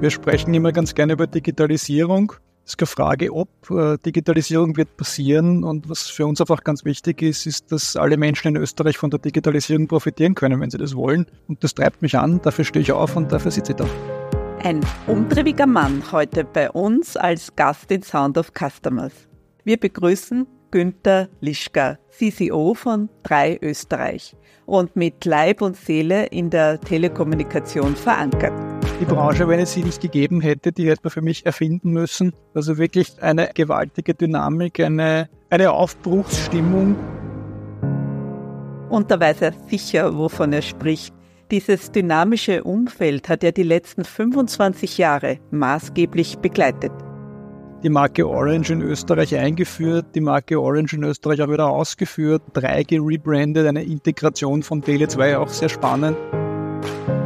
Wir sprechen immer ganz gerne über Digitalisierung. Es ist keine Frage, ob äh, Digitalisierung wird passieren. Und was für uns einfach ganz wichtig ist, ist, dass alle Menschen in Österreich von der Digitalisierung profitieren können, wenn sie das wollen. Und das treibt mich an, dafür stehe ich auf und dafür sitze ich da. Ein umtriebiger Mann heute bei uns als Gast in Sound of Customers. Wir begrüßen Günther Lischka, CCO von 3 Österreich und mit Leib und Seele in der Telekommunikation verankert. Die Branche, wenn es sie nicht gegeben hätte, die hätte man für mich erfinden müssen. Also wirklich eine gewaltige Dynamik, eine, eine Aufbruchsstimmung. Und da weiß er sicher, wovon er spricht. Dieses dynamische Umfeld hat er die letzten 25 Jahre maßgeblich begleitet die Marke Orange in Österreich eingeführt, die Marke Orange in Österreich auch wieder ausgeführt, 3G rebrandet, eine Integration von Tele 2 auch sehr spannend.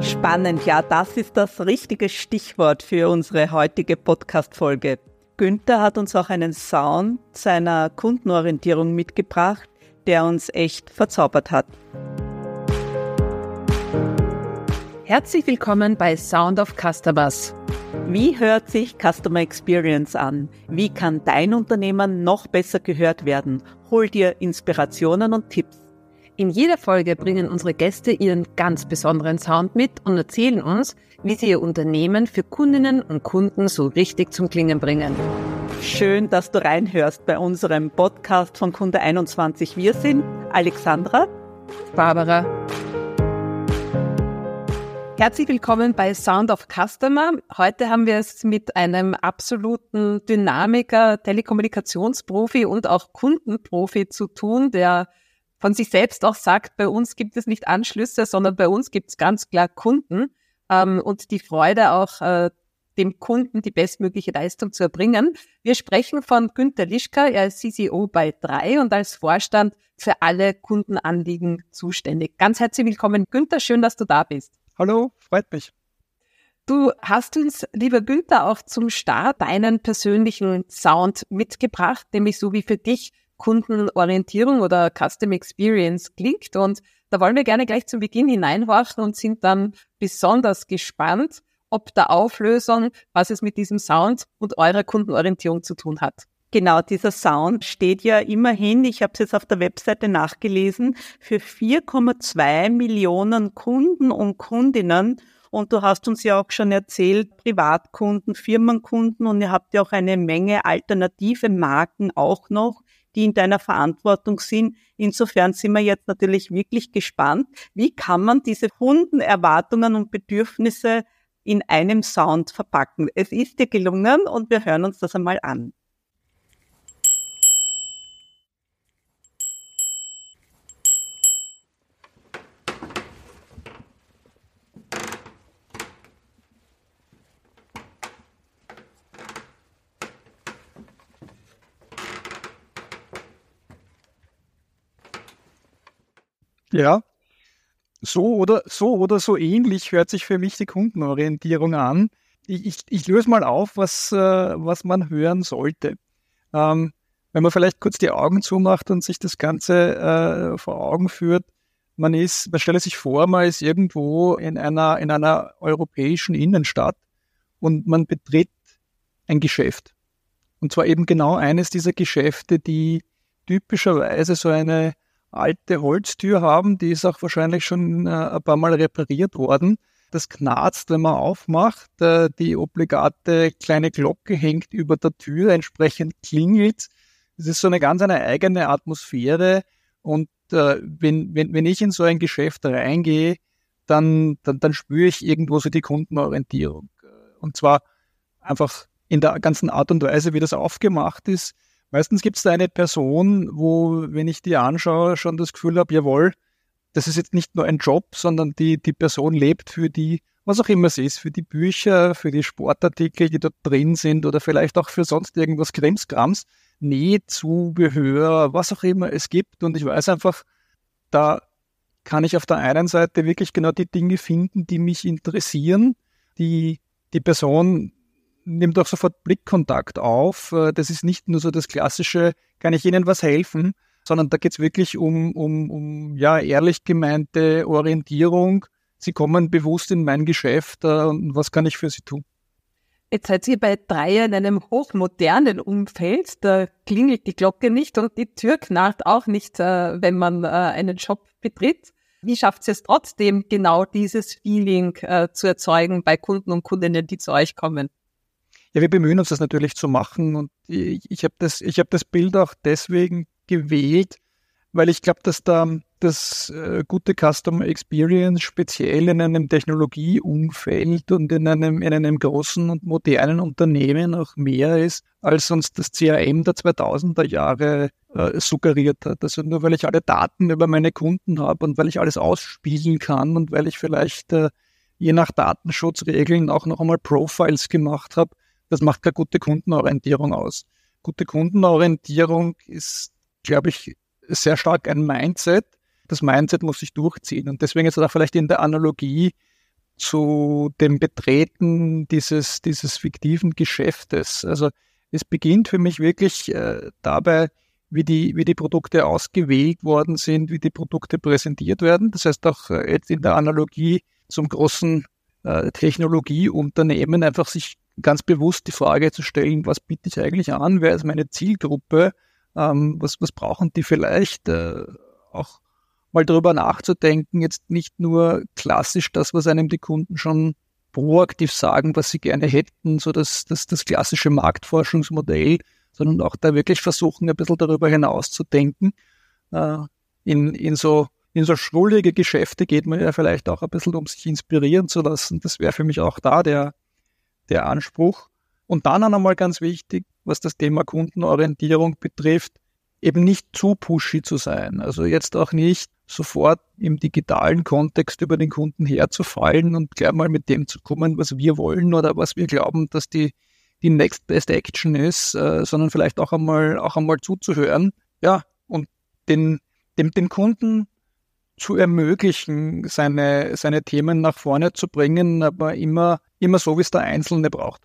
Spannend, ja, das ist das richtige Stichwort für unsere heutige Podcast-Folge. Günther hat uns auch einen Sound seiner Kundenorientierung mitgebracht, der uns echt verzaubert hat. Herzlich willkommen bei Sound of Customers. Wie hört sich Customer Experience an? Wie kann dein Unternehmen noch besser gehört werden? Hol dir Inspirationen und Tipps. In jeder Folge bringen unsere Gäste ihren ganz besonderen Sound mit und erzählen uns, wie sie ihr Unternehmen für Kundinnen und Kunden so richtig zum Klingen bringen. Schön, dass du reinhörst bei unserem Podcast von Kunde 21. Wir sind Alexandra, Barbara Herzlich willkommen bei Sound of Customer. Heute haben wir es mit einem absoluten Dynamiker, Telekommunikationsprofi und auch Kundenprofi zu tun, der von sich selbst auch sagt, bei uns gibt es nicht Anschlüsse, sondern bei uns gibt es ganz klar Kunden ähm, und die Freude auch äh, dem Kunden die bestmögliche Leistung zu erbringen. Wir sprechen von Günter Lischka, er ist CCO bei 3 und als Vorstand für alle Kundenanliegen zuständig. Ganz herzlich willkommen, Günter, schön, dass du da bist. Hallo, freut mich. Du hast uns, lieber Günther, auch zum Start deinen persönlichen Sound mitgebracht, nämlich so wie für dich Kundenorientierung oder Custom Experience klingt. Und da wollen wir gerne gleich zum Beginn hineinhorchen und sind dann besonders gespannt, ob der Auflösung, was es mit diesem Sound und eurer Kundenorientierung zu tun hat. Genau, dieser Sound steht ja immerhin, ich habe es jetzt auf der Webseite nachgelesen, für 4,2 Millionen Kunden und Kundinnen. Und du hast uns ja auch schon erzählt, Privatkunden, Firmenkunden und ihr habt ja auch eine Menge alternative Marken auch noch, die in deiner Verantwortung sind. Insofern sind wir jetzt natürlich wirklich gespannt, wie kann man diese Kundenerwartungen und Bedürfnisse in einem Sound verpacken. Es ist dir gelungen und wir hören uns das einmal an. Ja, so oder so oder so ähnlich hört sich für mich die Kundenorientierung an. Ich, ich, ich löse mal auf, was, äh, was man hören sollte. Ähm, wenn man vielleicht kurz die Augen zumacht und sich das Ganze äh, vor Augen führt, man ist, man stelle sich vor, man ist irgendwo in einer, in einer europäischen Innenstadt und man betritt ein Geschäft. Und zwar eben genau eines dieser Geschäfte, die typischerweise so eine alte Holztür haben, die ist auch wahrscheinlich schon äh, ein paar Mal repariert worden. Das knarzt, wenn man aufmacht. Äh, die obligate kleine Glocke hängt über der Tür, entsprechend klingelt. Es ist so eine ganz eine eigene Atmosphäre. Und äh, wenn, wenn, wenn ich in so ein Geschäft reingehe, dann, dann, dann spüre ich irgendwo so die Kundenorientierung. Und zwar einfach in der ganzen Art und Weise, wie das aufgemacht ist. Meistens gibt es da eine Person, wo, wenn ich die anschaue, schon das Gefühl habe, jawohl, das ist jetzt nicht nur ein Job, sondern die, die Person lebt für die, was auch immer es ist, für die Bücher, für die Sportartikel, die dort drin sind oder vielleicht auch für sonst irgendwas Krimskrams, Nähzubehör, was auch immer es gibt. Und ich weiß einfach, da kann ich auf der einen Seite wirklich genau die Dinge finden, die mich interessieren, die die Person nimmt auch sofort Blickkontakt auf. Äh, das ist nicht nur so das klassische, kann ich Ihnen was helfen, sondern da geht es wirklich um, um, um ja, ehrlich gemeinte Orientierung. Sie kommen bewusst in mein Geschäft äh, und was kann ich für Sie tun? Jetzt seid ihr bei Dreier in einem hochmodernen Umfeld. Da klingelt die Glocke nicht und die Tür knarrt auch nicht, äh, wenn man einen Shop betritt. Wie schafft ihr es trotzdem, genau dieses Feeling zu erzeugen bei Kunden und Kundinnen, die zu euch kommen? Ja, wir bemühen uns das natürlich zu machen und ich, ich habe das, ich hab das Bild auch deswegen gewählt, weil ich glaube, dass da das äh, gute Customer Experience speziell in einem Technologieumfeld und in einem, in einem großen und modernen Unternehmen auch mehr ist, als uns das CRM der 2000er Jahre äh, suggeriert hat. Also nur weil ich alle Daten über meine Kunden habe und weil ich alles ausspielen kann und weil ich vielleicht äh, je nach Datenschutzregeln auch noch einmal Profiles gemacht habe, das macht keine gute Kundenorientierung aus. Gute Kundenorientierung ist, glaube ich, sehr stark ein Mindset. Das Mindset muss sich durchziehen. Und deswegen ist es auch vielleicht in der Analogie zu dem Betreten dieses, dieses fiktiven Geschäftes. Also es beginnt für mich wirklich äh, dabei, wie die, wie die Produkte ausgewählt worden sind, wie die Produkte präsentiert werden. Das heißt auch äh, jetzt in der Analogie zum großen äh, Technologieunternehmen einfach sich ganz bewusst die Frage zu stellen, was biete ich eigentlich an, wer ist meine Zielgruppe, ähm, was, was brauchen die vielleicht, äh, auch mal darüber nachzudenken, jetzt nicht nur klassisch das, was einem die Kunden schon proaktiv sagen, was sie gerne hätten, so das, das, das klassische Marktforschungsmodell, sondern auch da wirklich versuchen, ein bisschen darüber hinaus zu denken. Äh, in, in so in so schrullige Geschäfte geht man ja vielleicht auch ein bisschen, um sich inspirieren zu lassen. Das wäre für mich auch da der, der Anspruch. Und dann einmal ganz wichtig, was das Thema Kundenorientierung betrifft, eben nicht zu pushy zu sein. Also jetzt auch nicht sofort im digitalen Kontext über den Kunden herzufallen und gleich mal mit dem zu kommen, was wir wollen oder was wir glauben, dass die, die Next Best Action ist, äh, sondern vielleicht auch einmal, auch einmal zuzuhören. Ja, und den, dem, dem Kunden zu ermöglichen, seine, seine Themen nach vorne zu bringen, aber immer, immer so, wie es der Einzelne braucht.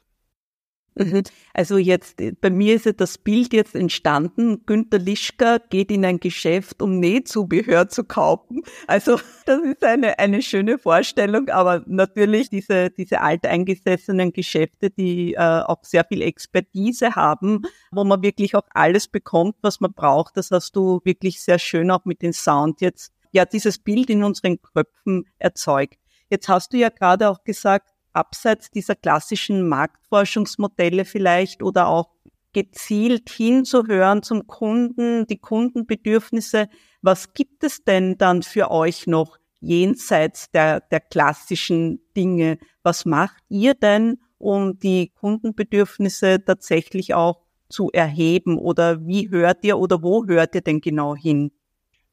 Mhm. Also jetzt, bei mir ist ja das Bild jetzt entstanden. Günter Lischka geht in ein Geschäft, um Nähzubehör zu kaufen. Also das ist eine, eine schöne Vorstellung, aber natürlich diese, diese alteingesessenen Geschäfte, die äh, auch sehr viel Expertise haben, wo man wirklich auch alles bekommt, was man braucht. Das hast du wirklich sehr schön auch mit dem Sound jetzt, ja, dieses Bild in unseren Köpfen erzeugt. Jetzt hast du ja gerade auch gesagt, abseits dieser klassischen Marktforschungsmodelle vielleicht oder auch gezielt hinzuhören zum Kunden, die Kundenbedürfnisse. Was gibt es denn dann für euch noch jenseits der, der klassischen Dinge? Was macht ihr denn, um die Kundenbedürfnisse tatsächlich auch zu erheben? Oder wie hört ihr oder wo hört ihr denn genau hin?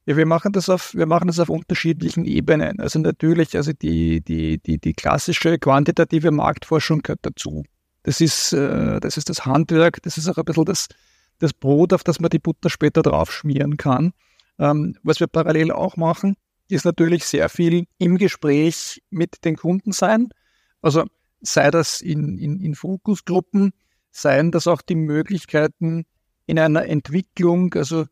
Ja, wir machen das auf, wir machen das auf unterschiedlichen Ebenen. Also natürlich, also die, die, die, die klassische quantitative Marktforschung gehört dazu. Das ist, äh, das ist das Handwerk, das ist auch ein bisschen das, das Brot, auf das man die Butter später drauf schmieren kann. Ähm, was wir parallel auch machen, ist natürlich sehr viel im Gespräch mit den Kunden sein. Also sei das in, in, in Fokusgruppen, seien das auch die Möglichkeiten in einer Entwicklung, also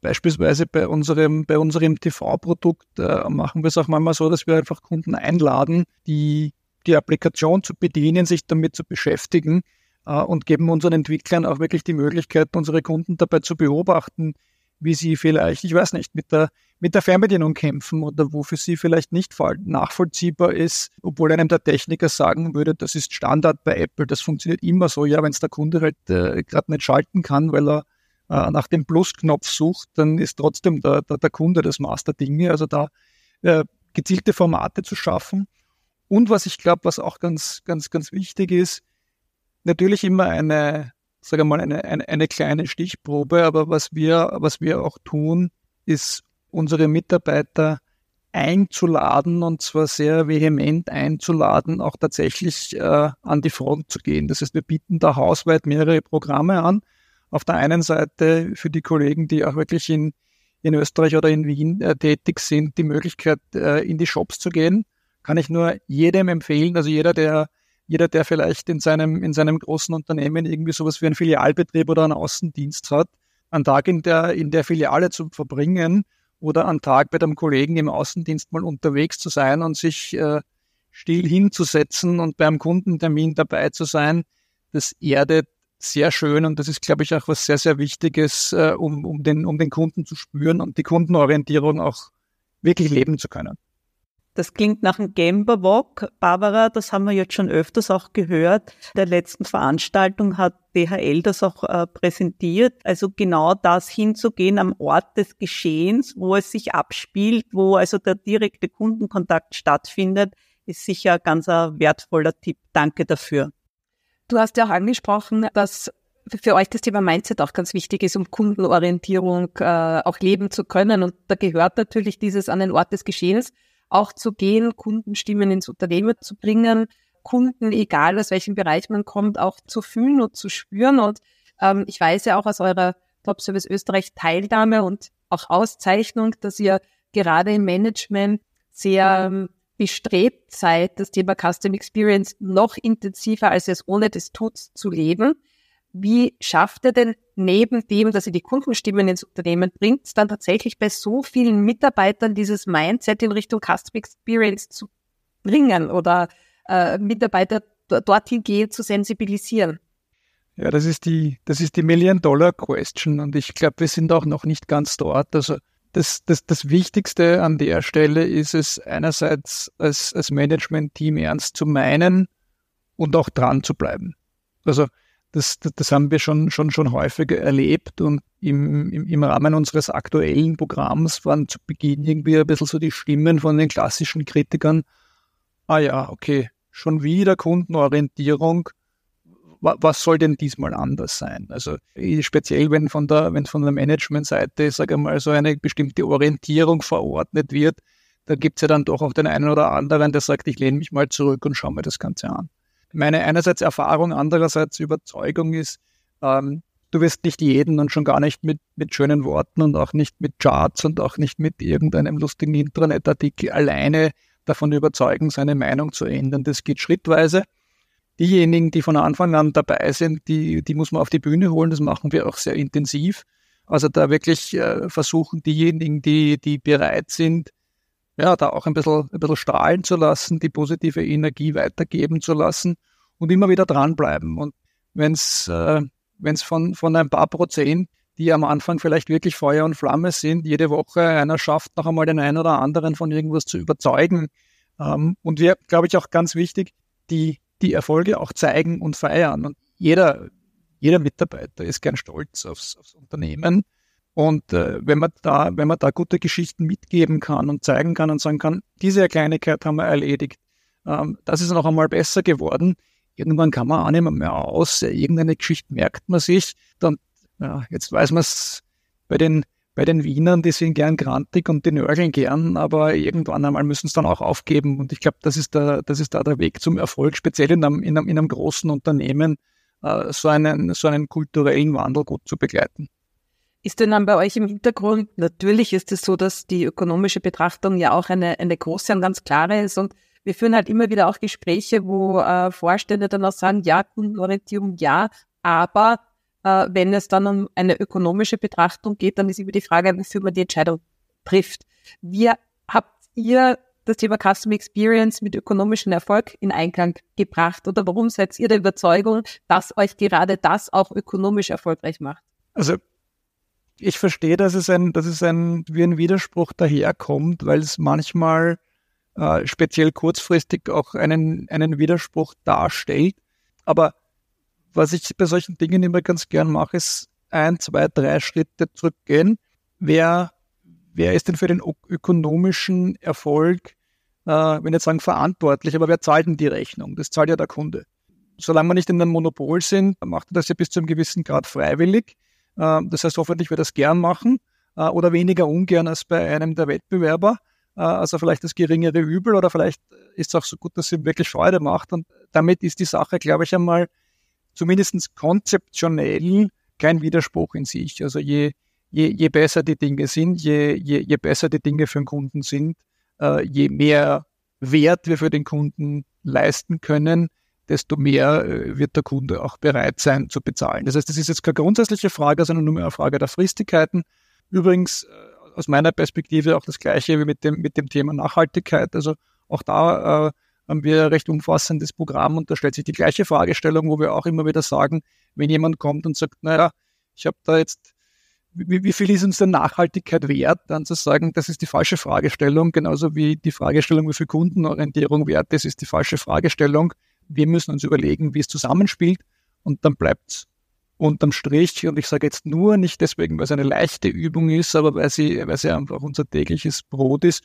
Beispielsweise bei unserem, bei unserem TV-Produkt äh, machen wir es auch manchmal so, dass wir einfach Kunden einladen, die die Applikation zu bedienen, sich damit zu beschäftigen äh, und geben unseren Entwicklern auch wirklich die Möglichkeit, unsere Kunden dabei zu beobachten, wie sie vielleicht, ich weiß nicht, mit der, mit der Fernbedienung kämpfen oder wo für sie vielleicht nicht nachvollziehbar ist, obwohl einem der Techniker sagen würde, das ist Standard bei Apple, das funktioniert immer so. Ja, wenn es der Kunde halt äh, gerade nicht schalten kann, weil er äh, nach dem Plus-Knopf sucht, dann ist trotzdem der, der, der Kunde das Maß der Dinge. Also da äh, gezielte Formate zu schaffen. Und was ich glaube, was auch ganz, ganz, ganz wichtig ist, natürlich immer eine, sage mal, eine, eine, eine kleine Stichprobe, aber was wir, was wir auch tun, ist unsere Mitarbeiter einzuladen und zwar sehr vehement einzuladen, auch tatsächlich äh, an die Front zu gehen. Das heißt, wir bieten da hausweit mehrere Programme an, auf der einen Seite für die Kollegen, die auch wirklich in, in Österreich oder in Wien äh, tätig sind, die Möglichkeit, äh, in die Shops zu gehen. Kann ich nur jedem empfehlen, also jeder, der jeder, der vielleicht in seinem, in seinem großen Unternehmen irgendwie sowas wie einen Filialbetrieb oder einen Außendienst hat, einen Tag in der, in der Filiale zu verbringen oder einen Tag bei dem Kollegen im Außendienst mal unterwegs zu sein und sich äh, still hinzusetzen und beim Kundentermin dabei zu sein, das erdet sehr schön und das ist, glaube ich, auch was sehr, sehr Wichtiges, äh, um, um, den, um den Kunden zu spüren und die Kundenorientierung auch wirklich leben zu können. Das klingt nach einem Gamberwalk. Barbara, das haben wir jetzt schon öfters auch gehört. Der letzten Veranstaltung hat DHL das auch äh, präsentiert. Also genau das hinzugehen am Ort des Geschehens, wo es sich abspielt, wo also der direkte Kundenkontakt stattfindet, ist sicher ganz ein wertvoller Tipp. Danke dafür. Du hast ja auch angesprochen, dass für euch das Thema Mindset auch ganz wichtig ist, um Kundenorientierung äh, auch leben zu können. Und da gehört natürlich dieses an den Ort des Geschehens auch zu gehen, Kundenstimmen ins Unternehmen zu bringen, Kunden, egal aus welchem Bereich man kommt, auch zu fühlen und zu spüren. Und ähm, ich weiß ja auch aus eurer Top Service Österreich Teilnahme und auch Auszeichnung, dass ihr gerade im Management sehr ähm, bestrebt seid, das Thema Custom Experience noch intensiver, als ihr es ohne das tut, zu leben. Wie schafft ihr denn neben dem, dass ihr die Kundenstimmen ins Unternehmen bringt, dann tatsächlich bei so vielen Mitarbeitern dieses Mindset in Richtung Custom Experience zu bringen oder äh, Mitarbeiter dorthin gehen zu sensibilisieren? Ja, das ist die, das ist die Million-Dollar-Question und ich glaube, wir sind auch noch nicht ganz dort. Also das, das, das Wichtigste an der Stelle ist es einerseits als, als Management-Team ernst zu meinen und auch dran zu bleiben. Also das, das, das haben wir schon, schon, schon häufiger erlebt und im, im, im Rahmen unseres aktuellen Programms waren zu Beginn irgendwie ein bisschen so die Stimmen von den klassischen Kritikern. Ah ja, okay, schon wieder Kundenorientierung was soll denn diesmal anders sein? Also speziell, wenn von der, wenn von der Managementseite, sage ich mal, so eine bestimmte Orientierung verordnet wird, da gibt es ja dann doch auch den einen oder anderen, der sagt, ich lehne mich mal zurück und schaue mir das Ganze an. Meine einerseits Erfahrung, andererseits Überzeugung ist, ähm, du wirst nicht jeden und schon gar nicht mit, mit schönen Worten und auch nicht mit Charts und auch nicht mit irgendeinem lustigen Intranet-Artikel alleine davon überzeugen, seine Meinung zu ändern. Das geht schrittweise diejenigen, die von Anfang an dabei sind, die, die muss man auf die Bühne holen. Das machen wir auch sehr intensiv. Also da wirklich äh, versuchen diejenigen, die, die bereit sind, ja, da auch ein bisschen, ein bisschen strahlen zu lassen, die positive Energie weitergeben zu lassen und immer wieder dranbleiben. Und wenn es äh, wenn's von, von ein paar Prozent, die am Anfang vielleicht wirklich Feuer und Flamme sind, jede Woche einer schafft, noch einmal den einen oder anderen von irgendwas zu überzeugen. Ähm, und wir, glaube ich, auch ganz wichtig, die die Erfolge auch zeigen und feiern. Und jeder, jeder Mitarbeiter ist gern stolz aufs, aufs Unternehmen. Und äh, wenn man da, wenn man da gute Geschichten mitgeben kann und zeigen kann und sagen kann, diese Kleinigkeit haben wir erledigt, ähm, das ist noch einmal besser geworden. Irgendwann kann man auch nicht mehr aus. Irgendeine Geschichte merkt man sich. Dann, ja, jetzt weiß man es bei den bei den Wienern, die sind gern grantig und die nörgeln gern, aber irgendwann einmal müssen es dann auch aufgeben. Und ich glaube, das ist der, das ist da der Weg zum Erfolg, speziell in einem, in einem, in einem großen Unternehmen, äh, so einen, so einen kulturellen Wandel gut zu begleiten. Ist denn dann bei euch im Hintergrund, natürlich ist es so, dass die ökonomische Betrachtung ja auch eine, eine große und ganz klare ist und wir führen halt immer wieder auch Gespräche, wo äh, Vorstände dann auch sagen, ja, Kundenorientierung, ja, aber äh, wenn es dann um eine ökonomische Betrachtung geht, dann ist immer die Frage, wofür man die Entscheidung trifft. Wie habt ihr das Thema Customer Experience mit ökonomischem Erfolg in Einklang gebracht? Oder warum seid ihr der Überzeugung, dass euch gerade das auch ökonomisch erfolgreich macht? Also ich verstehe, dass es ein, dass es ein wie ein Widerspruch daherkommt, weil es manchmal äh, speziell kurzfristig auch einen, einen Widerspruch darstellt. Aber was ich bei solchen Dingen immer ganz gern mache, ist ein, zwei, drei Schritte zurückgehen. Wer, wer ist denn für den ökonomischen Erfolg, äh, wenn jetzt sagen verantwortlich, aber wer zahlt denn die Rechnung? Das zahlt ja der Kunde. Solange wir nicht in einem Monopol sind, macht er das ja bis zu einem gewissen Grad freiwillig. Äh, das heißt, hoffentlich wird er das gern machen äh, oder weniger ungern als bei einem der Wettbewerber. Äh, also vielleicht das geringere Übel oder vielleicht ist es auch so gut, dass es ihm wirklich Freude macht. Und damit ist die Sache, glaube ich, einmal zumindest konzeptionell kein Widerspruch in sich. Also je, je, je besser die Dinge sind, je, je, je besser die Dinge für den Kunden sind, äh, je mehr Wert wir für den Kunden leisten können, desto mehr äh, wird der Kunde auch bereit sein zu bezahlen. Das heißt, das ist jetzt keine grundsätzliche Frage, sondern nur eine Frage der Fristigkeiten. Übrigens äh, aus meiner Perspektive auch das Gleiche wie mit dem, mit dem Thema Nachhaltigkeit. Also auch da äh, haben wir ein recht umfassendes Programm und da stellt sich die gleiche Fragestellung, wo wir auch immer wieder sagen, wenn jemand kommt und sagt, naja, ich habe da jetzt, wie, wie viel ist uns denn Nachhaltigkeit wert, dann zu sagen, das ist die falsche Fragestellung, genauso wie die Fragestellung, wie viel Kundenorientierung wert ist, ist die falsche Fragestellung. Wir müssen uns überlegen, wie es zusammenspielt und dann bleibt unterm Strich, und ich sage jetzt nur nicht deswegen, weil es eine leichte Übung ist, aber weil sie, weil sie einfach unser tägliches Brot ist,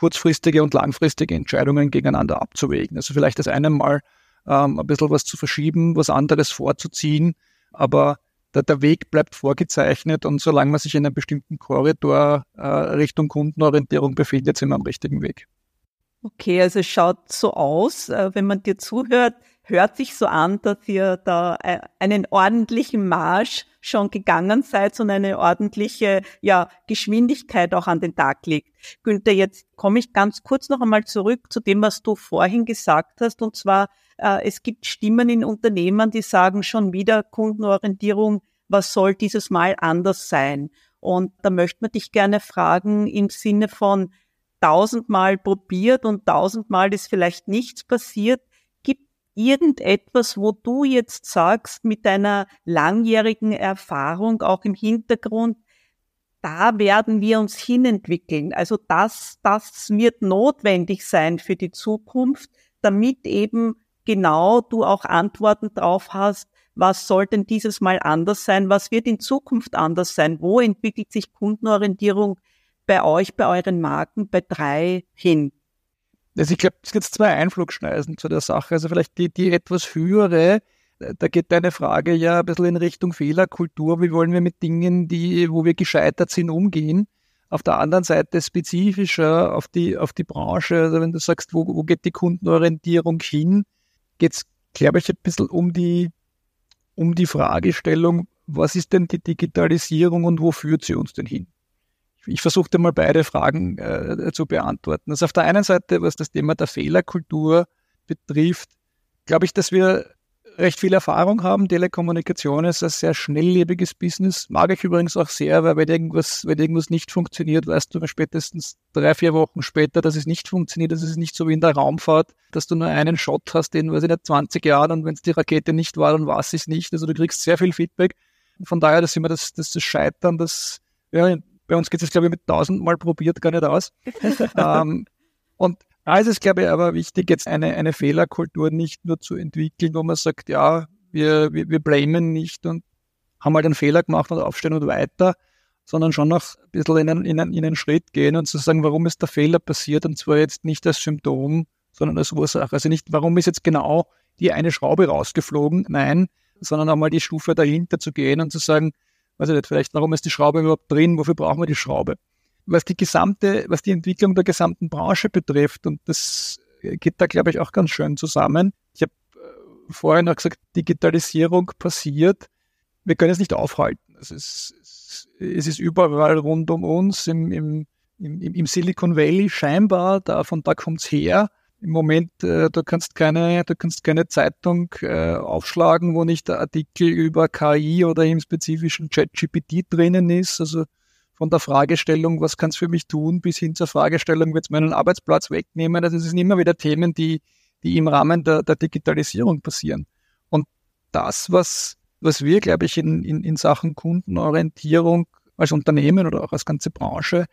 kurzfristige und langfristige Entscheidungen gegeneinander abzuwägen. Also vielleicht das eine Mal ähm, ein bisschen was zu verschieben, was anderes vorzuziehen, aber der, der Weg bleibt vorgezeichnet und solange man sich in einem bestimmten Korridor äh, Richtung Kundenorientierung befindet, sind wir am richtigen Weg. Okay, also es schaut so aus, äh, wenn man dir zuhört, hört sich so an, dass ihr da äh, einen ordentlichen Marsch schon gegangen seid und eine ordentliche ja, Geschwindigkeit auch an den Tag legt. Günther, jetzt komme ich ganz kurz noch einmal zurück zu dem, was du vorhin gesagt hast, und zwar, äh, es gibt Stimmen in Unternehmen, die sagen schon wieder Kundenorientierung, was soll dieses Mal anders sein? Und da möchte man dich gerne fragen im Sinne von tausendmal probiert und tausendmal ist vielleicht nichts passiert irgendetwas, wo du jetzt sagst, mit deiner langjährigen Erfahrung auch im Hintergrund, da werden wir uns hinentwickeln. Also das, das wird notwendig sein für die Zukunft, damit eben genau du auch Antworten drauf hast, was soll denn dieses Mal anders sein? Was wird in Zukunft anders sein? Wo entwickelt sich Kundenorientierung bei euch, bei euren Marken, bei drei hin? Also ich glaube, es gibt zwei Einflugschneisen zu der Sache. Also vielleicht die, die etwas höhere, da geht deine Frage ja ein bisschen in Richtung Fehlerkultur. Wie wollen wir mit Dingen, die, wo wir gescheitert sind, umgehen? Auf der anderen Seite spezifischer auf die, auf die Branche. Also wenn du sagst, wo, wo geht die Kundenorientierung hin, geht es, glaube ich, ein bisschen um die, um die Fragestellung, was ist denn die Digitalisierung und wo führt sie uns denn hin? Ich versuchte mal beide Fragen äh, zu beantworten. Also auf der einen Seite, was das Thema der Fehlerkultur betrifft, glaube ich, dass wir recht viel Erfahrung haben. Telekommunikation ist ein sehr schnelllebiges Business. Mag ich übrigens auch sehr, weil wenn irgendwas, wenn irgendwas nicht funktioniert, weißt du spätestens drei, vier Wochen später, dass es nicht funktioniert. Das ist nicht so wie in der Raumfahrt, dass du nur einen Shot hast, den, weiß ich nicht, 20 Jahren und wenn es die Rakete nicht war, dann war es nicht. Also du kriegst sehr viel Feedback. Von daher, das ist immer das, das, das Scheitern, das ja, bei uns geht es, glaube ich, mit tausendmal probiert gar nicht aus. ähm, und da ist es, glaube ich, aber wichtig, jetzt eine, eine Fehlerkultur nicht nur zu entwickeln, wo man sagt, ja, wir, wir, wir blamen nicht und haben halt einen Fehler gemacht und aufstehen und weiter, sondern schon noch ein bisschen in einen, in, einen, in einen Schritt gehen und zu sagen, warum ist der Fehler passiert und zwar jetzt nicht als Symptom, sondern als Ursache. Also nicht, warum ist jetzt genau die eine Schraube rausgeflogen, nein, sondern einmal die Stufe dahinter zu gehen und zu sagen, weiß ich nicht, vielleicht, warum ist die Schraube überhaupt drin, wofür brauchen wir die Schraube? Was die gesamte, was die Entwicklung der gesamten Branche betrifft, und das geht da, glaube ich, auch ganz schön zusammen. Ich habe äh, vorhin noch gesagt, Digitalisierung passiert. Wir können es nicht aufhalten. Es ist, es ist überall rund um uns, im, im, im, Silicon Valley scheinbar, da, von da kommt's her im Moment, äh, du kannst keine, du kannst keine Zeitung äh, aufschlagen, wo nicht der Artikel über KI oder im spezifischen ChatGPT drinnen ist. Also von der Fragestellung, was kannst du für mich tun, bis hin zur Fragestellung, wird es meinen Arbeitsplatz wegnehmen. Also es sind immer wieder Themen, die, die im Rahmen der, der Digitalisierung passieren. Und das, was, was wir, glaube ich, in, in, in Sachen Kundenorientierung als Unternehmen oder auch als ganze Branche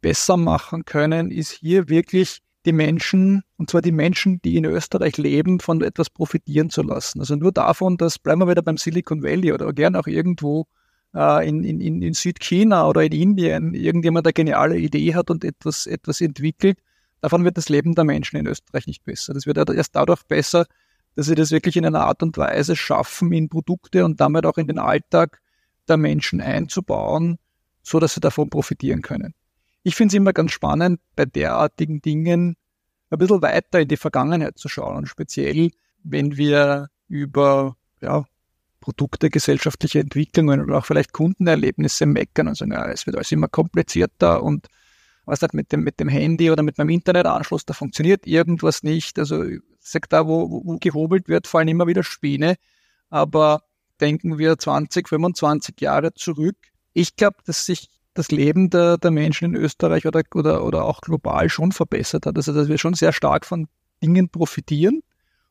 besser machen können, ist hier wirklich die Menschen, und zwar die Menschen, die in Österreich leben, von etwas profitieren zu lassen. Also nur davon, dass, bleiben wir wieder beim Silicon Valley oder gern auch irgendwo äh, in, in, in Südchina oder in Indien irgendjemand eine geniale Idee hat und etwas, etwas entwickelt, davon wird das Leben der Menschen in Österreich nicht besser. Das wird erst dadurch besser, dass sie das wirklich in einer Art und Weise schaffen, in Produkte und damit auch in den Alltag der Menschen einzubauen, so dass sie davon profitieren können ich finde es immer ganz spannend, bei derartigen Dingen ein bisschen weiter in die Vergangenheit zu schauen. Und speziell, wenn wir über ja, Produkte, gesellschaftliche Entwicklungen oder auch vielleicht Kundenerlebnisse meckern und sagen, ja, es wird alles immer komplizierter und was hat mit dem, mit dem Handy oder mit meinem Internetanschluss, da funktioniert irgendwas nicht. Also sag da, wo, wo gehobelt wird, fallen immer wieder Späne. Aber denken wir 20, 25 Jahre zurück. Ich glaube, dass sich das Leben der, der Menschen in Österreich oder, oder, oder auch global schon verbessert hat. Also dass wir schon sehr stark von Dingen profitieren.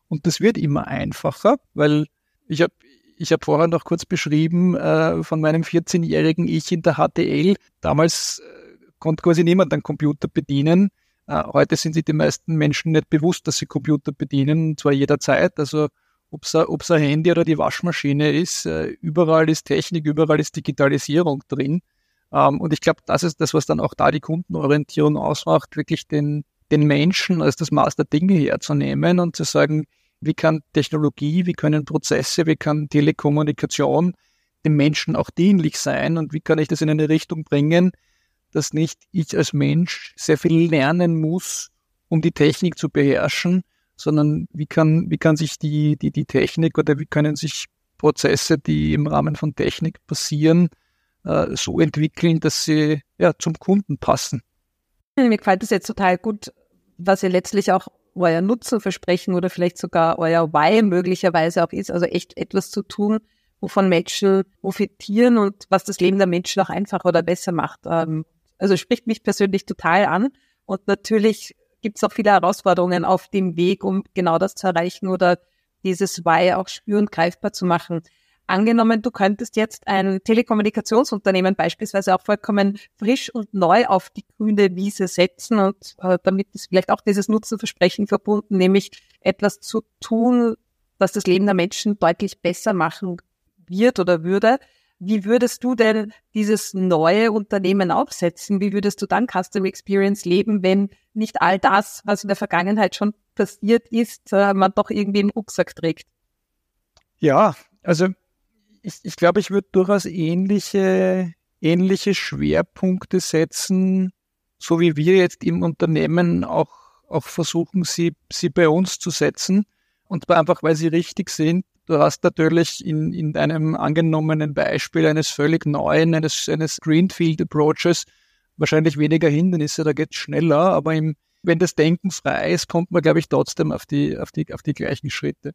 Und das wird immer einfacher, weil ich habe ich hab vorher noch kurz beschrieben äh, von meinem 14-jährigen Ich in der HTL. Damals äh, konnte quasi niemand einen Computer bedienen. Äh, heute sind sich die meisten Menschen nicht bewusst, dass sie Computer bedienen, und zwar jederzeit. Also ob es ein Handy oder die Waschmaschine ist, äh, überall ist Technik, überall ist Digitalisierung drin. Ähm, und ich glaube, das ist das, was dann auch da die Kundenorientierung ausmacht, wirklich den, den Menschen als das Maß der Dinge herzunehmen und zu sagen, wie kann Technologie, wie können Prozesse, wie kann Telekommunikation dem Menschen auch dienlich sein und wie kann ich das in eine Richtung bringen, dass nicht ich als Mensch sehr viel lernen muss, um die Technik zu beherrschen, sondern wie kann, wie kann sich die, die, die Technik oder wie können sich Prozesse, die im Rahmen von Technik passieren, äh, so entwickeln, dass sie ja, zum Kunden passen. Mir gefällt das jetzt total gut, was ihr letztlich auch euer Nutzenversprechen oder vielleicht sogar euer Why möglicherweise auch ist, also echt etwas zu tun, wovon Menschen profitieren und was das Leben der Menschen auch einfacher oder besser macht. Ähm, also spricht mich persönlich total an und natürlich gibt es auch viele Herausforderungen auf dem Weg, um genau das zu erreichen oder dieses Why auch spürend greifbar zu machen. Angenommen, du könntest jetzt ein Telekommunikationsunternehmen beispielsweise auch vollkommen frisch und neu auf die grüne Wiese setzen und äh, damit ist vielleicht auch dieses Nutzenversprechen verbunden, nämlich etwas zu tun, das das Leben der Menschen deutlich besser machen wird oder würde. Wie würdest du denn dieses neue Unternehmen aufsetzen? Wie würdest du dann Customer Experience leben, wenn nicht all das, was in der Vergangenheit schon passiert ist, äh, man doch irgendwie im Rucksack trägt? Ja, also ich, ich glaube, ich würde durchaus ähnliche, ähnliche Schwerpunkte setzen, so wie wir jetzt im Unternehmen auch, auch versuchen, sie, sie bei uns zu setzen. Und zwar einfach, weil sie richtig sind Du hast natürlich in, in deinem angenommenen Beispiel eines völlig neuen, eines, eines Greenfield Approaches wahrscheinlich weniger Hindernisse, da geht es schneller, aber im, wenn das Denken frei ist, kommt man, glaube ich, trotzdem auf die, auf die, auf die gleichen Schritte.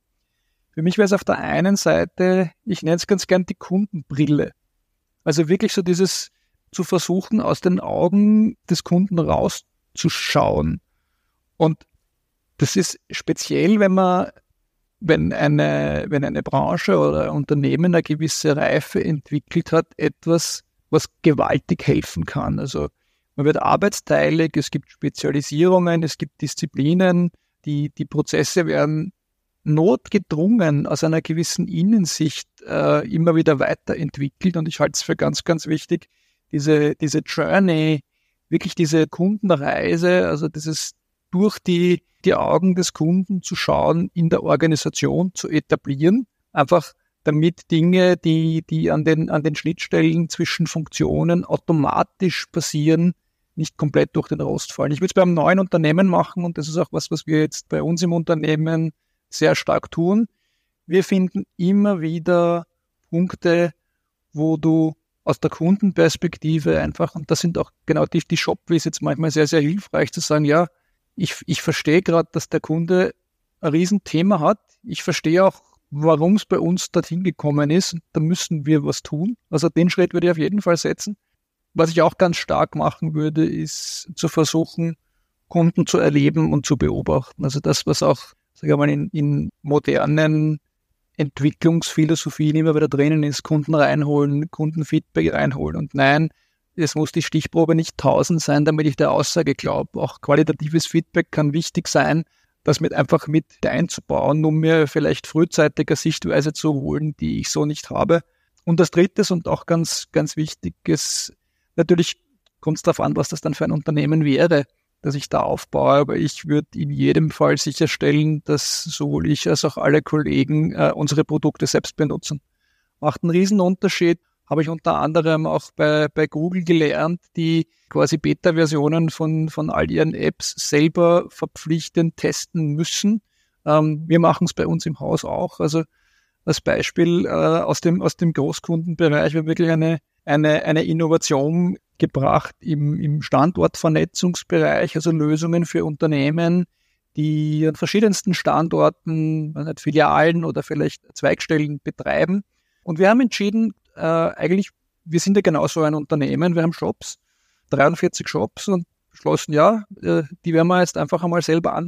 Für mich wäre es auf der einen Seite, ich nenne es ganz gern die Kundenbrille. Also wirklich so dieses zu versuchen, aus den Augen des Kunden rauszuschauen. Und das ist speziell, wenn man wenn eine, wenn eine Branche oder ein Unternehmen eine gewisse Reife entwickelt hat, etwas, was gewaltig helfen kann. Also man wird arbeitsteilig, es gibt Spezialisierungen, es gibt Disziplinen, die, die Prozesse werden notgedrungen aus einer gewissen Innensicht äh, immer wieder weiterentwickelt. Und ich halte es für ganz, ganz wichtig, diese, diese Journey, wirklich diese Kundenreise, also dieses durch die, die Augen des Kunden zu schauen, in der Organisation zu etablieren, einfach damit Dinge, die, die an den, an den Schnittstellen zwischen Funktionen automatisch passieren, nicht komplett durch den Rost fallen. Ich würde es bei einem neuen Unternehmen machen und das ist auch was, was wir jetzt bei uns im Unternehmen sehr stark tun. Wir finden immer wieder Punkte, wo du aus der Kundenperspektive einfach, und das sind auch genau die, die Shop-Visits manchmal sehr, sehr hilfreich zu sagen, ja, ich, ich verstehe gerade, dass der Kunde ein Riesenthema hat. Ich verstehe auch, warum es bei uns dorthin gekommen ist. Da müssen wir was tun. Also den Schritt würde ich auf jeden Fall setzen. Was ich auch ganz stark machen würde, ist zu versuchen, Kunden zu erleben und zu beobachten. Also das, was auch, sage mal, in, in modernen Entwicklungsphilosophien immer wieder drinnen ist, Kunden reinholen, Kundenfeedback reinholen. Und nein, es muss die Stichprobe nicht 1000 sein, damit ich der Aussage glaube. Auch qualitatives Feedback kann wichtig sein, das mit einfach mit einzubauen, um mir vielleicht frühzeitiger Sichtweise zu holen, die ich so nicht habe. Und das drittes und auch ganz, ganz wichtiges, natürlich kommt es darauf an, was das dann für ein Unternehmen wäre, das ich da aufbaue, aber ich würde in jedem Fall sicherstellen, dass sowohl ich als auch alle Kollegen äh, unsere Produkte selbst benutzen. Macht einen Riesenunterschied, habe ich unter anderem auch bei, bei Google gelernt, die quasi Beta-Versionen von, von all ihren Apps selber verpflichtend testen müssen. Ähm, wir machen es bei uns im Haus auch. Also als Beispiel äh, aus, dem, aus dem Großkundenbereich, wir wirklich eine, eine, eine Innovation gebracht im, im Standortvernetzungsbereich, also Lösungen für Unternehmen, die an verschiedensten Standorten, Filialen oder vielleicht Zweigstellen betreiben. Und wir haben entschieden, äh, eigentlich, wir sind ja genauso ein Unternehmen, wir haben Shops, 43 Shops und beschlossen, ja, äh, die werden wir jetzt einfach einmal selber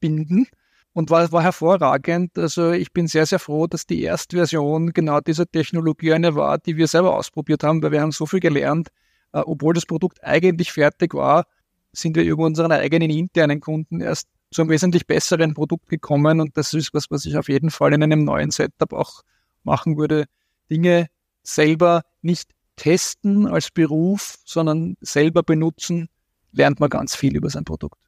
binden und war, war hervorragend. Also ich bin sehr, sehr froh, dass die Erstversion genau dieser Technologie eine war, die wir selber ausprobiert haben, weil wir haben so viel gelernt. Äh, obwohl das Produkt eigentlich fertig war, sind wir über unseren eigenen internen Kunden erst zu einem wesentlich besseren Produkt gekommen und das ist was, was ich auf jeden Fall in einem neuen Setup auch machen würde. Dinge selber nicht testen als Beruf, sondern selber benutzen, lernt man ganz viel über sein Produkt.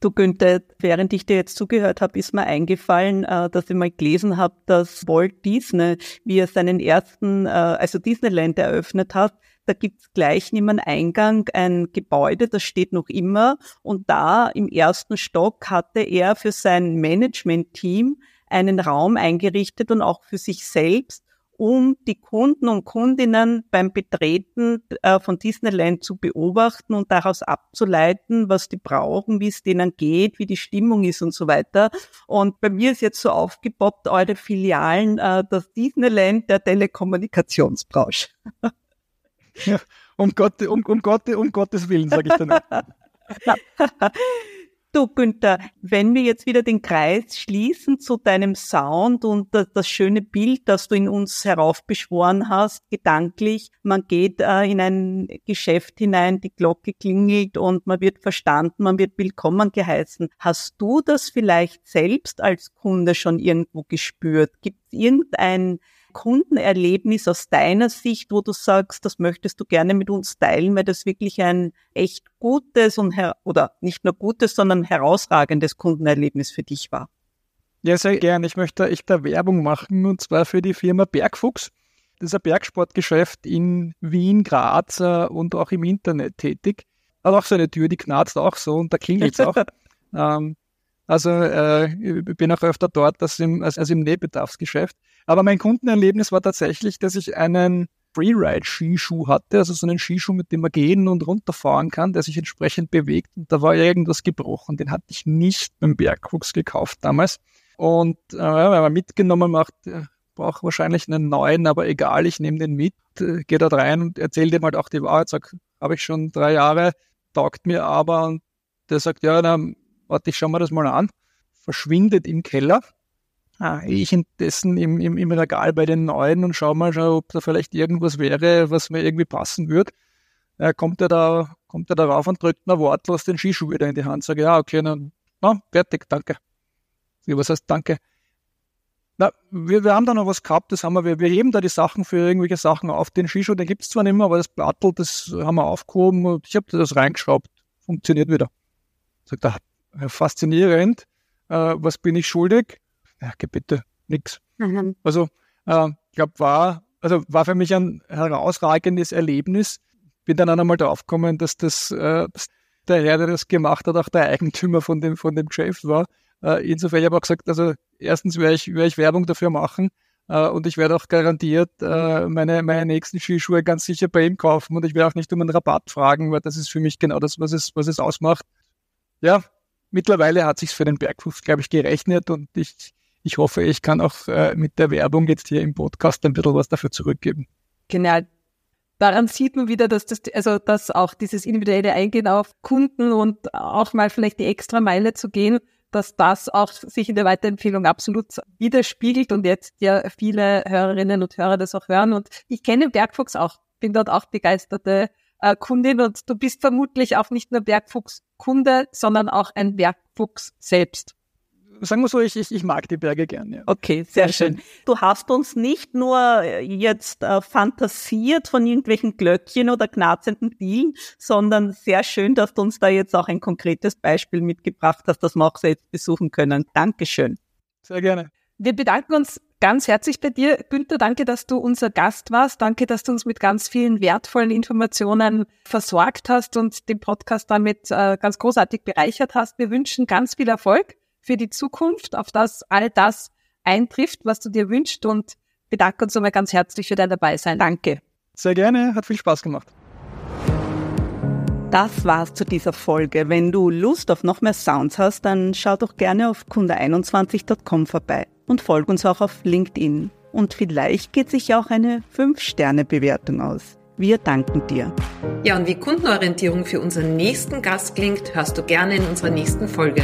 Du Günther, während ich dir jetzt zugehört habe, ist mir eingefallen, äh, dass ich mal gelesen habe, dass Walt Disney, wie er seinen ersten, äh, also Disneyland eröffnet hat, da gibt's gleich neben dem Eingang ein Gebäude, das steht noch immer. Und da im ersten Stock hatte er für sein Management-Team einen Raum eingerichtet und auch für sich selbst, um die Kunden und Kundinnen beim Betreten äh, von Disneyland zu beobachten und daraus abzuleiten, was die brauchen, wie es denen geht, wie die Stimmung ist und so weiter. Und bei mir ist jetzt so aufgepoppt, eure Filialen, äh, das Disneyland der Telekommunikationsbranche. Um, Gott, um, um, Gott, um Gottes Willen, sage ich dann. Du, Günther, wenn wir jetzt wieder den Kreis schließen zu deinem Sound und das, das schöne Bild, das du in uns heraufbeschworen hast, gedanklich, man geht äh, in ein Geschäft hinein, die Glocke klingelt und man wird verstanden, man wird willkommen geheißen. Hast du das vielleicht selbst als Kunde schon irgendwo gespürt? Gibt es irgendein Kundenerlebnis aus deiner Sicht, wo du sagst, das möchtest du gerne mit uns teilen, weil das wirklich ein echt gutes und oder nicht nur gutes, sondern herausragendes Kundenerlebnis für dich war? Ja, sehr gern. Ich möchte echt da Werbung machen und zwar für die Firma Bergfuchs. Das ist ein Bergsportgeschäft in Wien, Graz und auch im Internet tätig. Hat auch so eine Tür, die knarzt auch so und da klingelt es auch. ähm, also äh, ich bin auch öfter dort als im, als, im Nähbedarfsgeschäft. Aber mein Kundenerlebnis war tatsächlich, dass ich einen Freeride-Skischuh hatte, also so einen Skischuh, mit dem man gehen und runterfahren kann, der sich entsprechend bewegt. Und da war irgendwas gebrochen. Den hatte ich nicht beim Bergwuchs gekauft damals. Und äh, wenn man mitgenommen macht, äh, brauche wahrscheinlich einen neuen, aber egal, ich nehme den mit, äh, gehe dort rein und erzähle dem halt auch die Wahrheit, sag, habe ich schon drei Jahre, taugt mir aber und der sagt, ja, dann warte, ich schau mir das mal an, verschwindet im Keller. Ah, ich indessen im, im, im Regal bei den Neuen und schau mal, schau, ob da vielleicht irgendwas wäre, was mir irgendwie passen würde. Äh, kommt er da, kommt er da rauf und drückt mir wortlos den Skischuh wieder in die Hand. Sage, ja, okay, dann, na, fertig, danke. Was heißt danke? Na, wir, wir haben da noch was gehabt, das haben wir, wir, wir heben da die Sachen für irgendwelche Sachen auf. Den Skischuh, den gibt's zwar nicht mehr, aber das Plattel, das haben wir aufgehoben und ich habe das reingeschraubt. Funktioniert wieder. Sagt er, faszinierend. Äh, was bin ich schuldig? Ja, bitte, nix. Mhm. Also, äh, ich glaube, war, also war für mich ein herausragendes Erlebnis. Bin dann einmal draufgekommen, dass das, äh, der Herr, der das gemacht hat, auch der Eigentümer von dem, von dem Geschäft war. Äh, insofern, ich habe auch gesagt, also erstens werde ich, werde ich Werbung dafür machen äh, und ich werde auch garantiert äh, meine, meine nächsten Skischuhe ganz sicher bei ihm kaufen und ich werde auch nicht um einen Rabatt fragen, weil das ist für mich genau das, was es, was es ausmacht. Ja, mittlerweile hat sich für den Bergfuß, glaube ich, gerechnet und ich, ich hoffe, ich kann auch äh, mit der Werbung jetzt hier im Podcast ein bisschen was dafür zurückgeben. Genau. Daran sieht man wieder, dass das, also, dass auch dieses individuelle Eingehen auf Kunden und auch mal vielleicht die extra Meile zu gehen, dass das auch sich in der Weiterempfehlung absolut widerspiegelt und jetzt ja viele Hörerinnen und Hörer das auch hören. Und ich kenne Bergfuchs auch, bin dort auch begeisterte äh, Kundin und du bist vermutlich auch nicht nur Bergfuchs-Kunde, sondern auch ein Bergfuchs selbst. Sagen wir so, ich, ich, ich mag die Berge gern. Ja. Okay, sehr, sehr schön. schön. Du hast uns nicht nur äh, jetzt äh, fantasiert von irgendwelchen Glöckchen oder knarzenden Dielen, sondern sehr schön, dass du uns da jetzt auch ein konkretes Beispiel mitgebracht hast, das wir auch selbst besuchen können. Dankeschön. Sehr gerne. Wir bedanken uns ganz herzlich bei dir. Günther, danke, dass du unser Gast warst. Danke, dass du uns mit ganz vielen wertvollen Informationen versorgt hast und den Podcast damit äh, ganz großartig bereichert hast. Wir wünschen ganz viel Erfolg für die Zukunft, auf das all das eintrifft, was du dir wünschst und bedanke uns nochmal ganz herzlich für dein Dabeisein. Danke. Sehr gerne, hat viel Spaß gemacht. Das war's zu dieser Folge. Wenn du Lust auf noch mehr Sounds hast, dann schau doch gerne auf kunde21.com vorbei und folg uns auch auf LinkedIn. Und vielleicht geht sich auch eine 5-Sterne-Bewertung aus. Wir danken dir. Ja, und wie Kundenorientierung für unseren nächsten Gast klingt, hörst du gerne in unserer nächsten Folge.